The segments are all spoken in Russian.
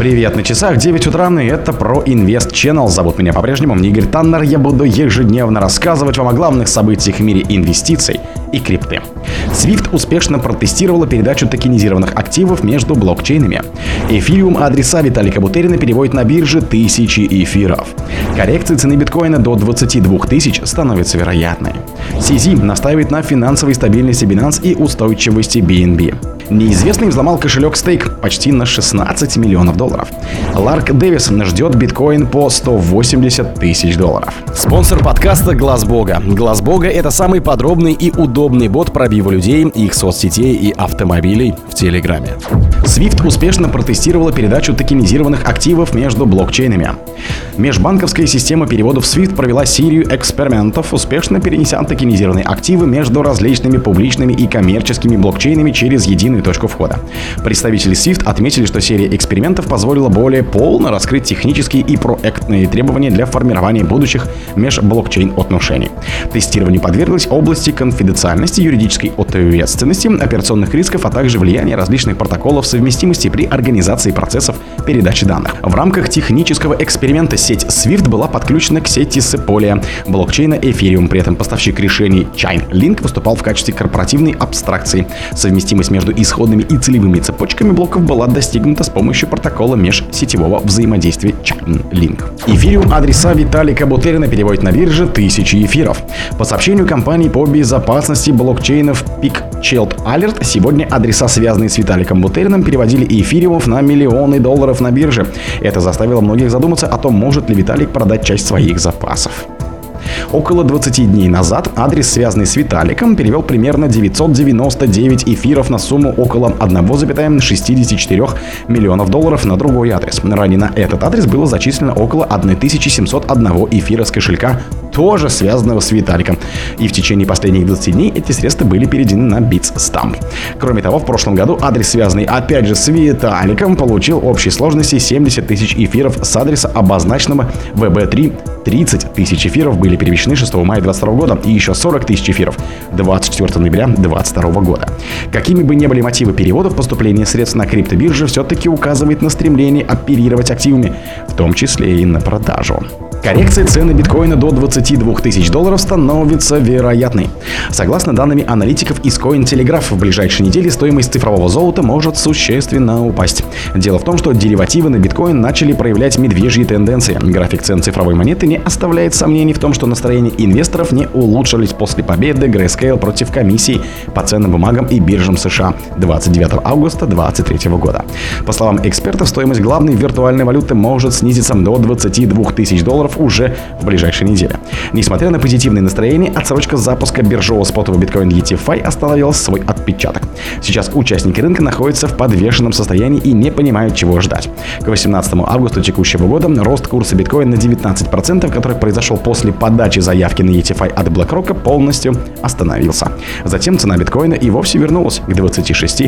Привет, на часах 9 утра, и это про Invest Channel. Зовут меня по-прежнему Игорь Таннер. Я буду ежедневно рассказывать вам о главных событиях в мире инвестиций и крипты. Swift успешно протестировала передачу токенизированных активов между блокчейнами. Эфириум адреса Виталика Бутерина переводит на бирже тысячи эфиров. Коррекции цены биткоина до 22 тысяч становится вероятной. CZ настаивает на финансовой стабильности Binance и устойчивости BNB. Неизвестный взломал кошелек стейк почти на 16 миллионов долларов. Ларк Дэвис ждет биткоин по 180 тысяч долларов. Спонсор подкаста Глаз Бога. Глаз Бога это самый подробный и удобный бот пробива людей, их соцсетей и автомобилей в Телеграме. Swift успешно протестировала передачу токенизированных активов между блокчейнами. Межбанковская система переводов SWIFT провела серию экспериментов, успешно перенеся токенизированные активы между различными публичными и коммерческими блокчейнами через единую точку входа. Представители SWIFT отметили, что серия экспериментов позволила более полно раскрыть технические и проектные требования для формирования будущих межблокчейн отношений. Тестированию подверглась области конфиденциальности, юридической ответственности, операционных рисков, а также влияния различных протоколов совместимости при организации процессов передачи данных. В рамках технического эксперимента сеть SWIFT была подключена к сети Sepolia блокчейна Ethereum. При этом поставщик решений Chainlink выступал в качестве корпоративной абстракции. Совместимость между исходными и целевыми цепочками блоков была достигнута с помощью протокола межсетевого взаимодействия Chainlink. Ethereum адреса Виталика Бутерина переводит на бирже тысячи эфиров. По сообщению компании по безопасности блокчейнов Peak Child Alert, сегодня адреса, связанные с Виталиком Бутерином, переводили эфириумов на миллионы долларов на бирже. Это заставило многих задуматься о том, может ли Виталик продать часть своих запасов. Около 20 дней назад адрес, связанный с Виталиком, перевел примерно 999 эфиров на сумму около 1,64 миллионов долларов на другой адрес. Ранее на этот адрес было зачислено около 1701 эфира с кошелька тоже связанного с Виталиком. И в течение последних 20 дней эти средства были переведены на Bitstamp. Кроме того, в прошлом году адрес, связанный опять же с Виталиком, получил общей сложности 70 тысяч эфиров с адреса, обозначенного VB3 30 тысяч эфиров были перемещены 6 мая 2022 года и еще 40 тысяч эфиров 24 ноября 2022 года. Какими бы ни были мотивы переводов, поступление средств на криптобирже все-таки указывает на стремление оперировать активами, в том числе и на продажу. Коррекция цены биткоина до 22 тысяч долларов становится вероятной. Согласно данными аналитиков из Cointelegraph, в ближайшие недели стоимость цифрового золота может существенно упасть. Дело в том, что деривативы на биткоин начали проявлять медвежьи тенденции. График цен цифровой монеты не оставляет сомнений в том, что настроения инвесторов не улучшились после победы Grayscale против комиссии по ценным бумагам и биржам США 29 августа 2023 года. По словам экспертов, стоимость главной виртуальной валюты может снизиться до 22 тысяч долларов долларов уже в ближайшей неделе. Несмотря на позитивное настроение, отсрочка запуска биржевого спотового биткоин ETFI остановила свой отпечаток. Сейчас участники рынка находятся в подвешенном состоянии и не понимают, чего ждать. К 18 августа текущего года рост курса биткоина на 19%, который произошел после подачи заявки на ETFI от BlackRock, полностью остановился. Затем цена биткоина и вовсе вернулась к 26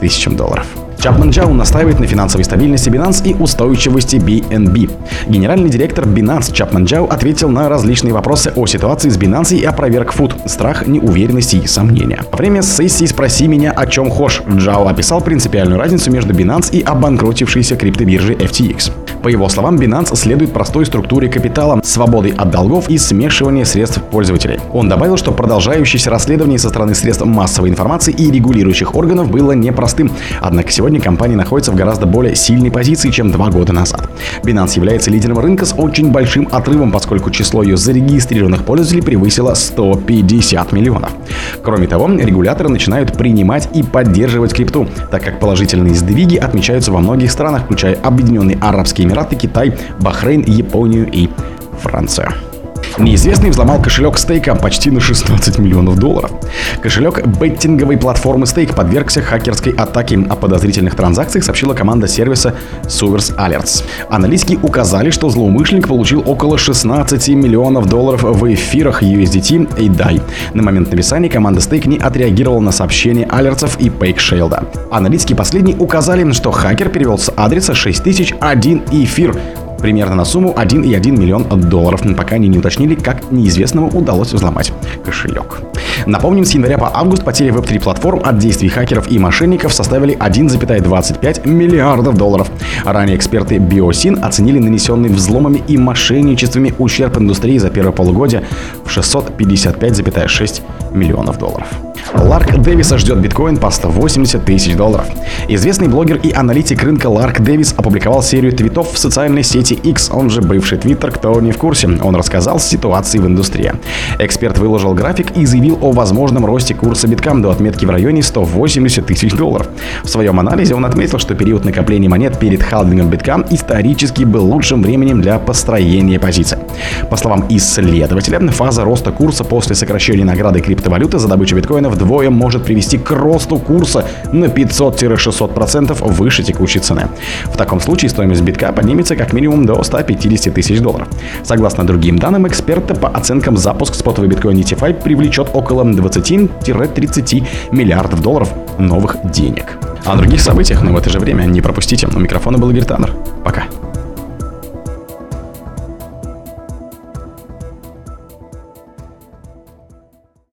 тысячам долларов. Чапман Джау настаивает на финансовой стабильности Binance и устойчивости BNB. Генеральный директор Binance Чапман Джау ответил на различные вопросы о ситуации с Binance и опроверг фуд, страх, неуверенность и сомнения. Во время сессии «Спроси меня, о чем хошь» Джао описал принципиальную разницу между Binance и обанкротившейся криптобиржей FTX. По его словам, Binance следует простой структуре капитала, свободы от долгов и смешивания средств пользователей. Он добавил, что продолжающееся расследование со стороны средств массовой информации и регулирующих органов было непростым. Однако сегодня компания находится в гораздо более сильной позиции, чем два года назад. Binance является лидером рынка с очень большим отрывом, поскольку число ее зарегистрированных пользователей превысило 150 миллионов. Кроме того, регуляторы начинают принимать и поддерживать крипту, так как положительные сдвиги отмечаются во многих странах, включая Объединенные Арабские Эмираты, Китай, Бахрейн, Японию и Францию. Неизвестный взломал кошелек стейка почти на 16 миллионов долларов. Кошелек беттинговой платформы стейк подвергся хакерской атаке. О подозрительных транзакциях сообщила команда сервиса Suvers Alerts. Аналитики указали, что злоумышленник получил около 16 миллионов долларов в эфирах USDT и DAI. На момент написания команда стейк не отреагировала на сообщения алерцев и PakeShield. Аналитики последние указали, что хакер перевел с адреса 6001 эфир примерно на сумму 1,1 миллион долларов, пока они не уточнили, как неизвестному удалось взломать кошелек. Напомним, с января по август потери веб-3 платформ от действий хакеров и мошенников составили 1,25 миллиардов долларов. Ранее эксперты Биосин оценили нанесенный взломами и мошенничествами ущерб индустрии за первое полугодие в 655,6 миллионов долларов. Ларк Дэвиса ждет биткоин по 180 тысяч долларов. Известный блогер и аналитик рынка Ларк Дэвис опубликовал серию твитов в социальной сети X, он же бывший твиттер, кто не в курсе. Он рассказал ситуации в индустрии. Эксперт выложил график и заявил о возможном росте курса биткам до отметки в районе 180 тысяч долларов. В своем анализе он отметил, что период накопления монет перед халвингом биткам исторически был лучшим временем для построения позиций. По словам исследователя, фаза роста курса после сокращения награды криптовалюты за добычу биткоина вдвое может привести к росту курса на 500-600% выше текущей цены. В таком случае стоимость битка поднимется как минимум до 150 тысяч долларов. Согласно другим данным эксперта, по оценкам запуск спотовый биткоин ETF привлечет около 20-30 миллиардов долларов новых денег. О других событиях, но в это же время не пропустите. У микрофона был Игорь Таннер. Пока.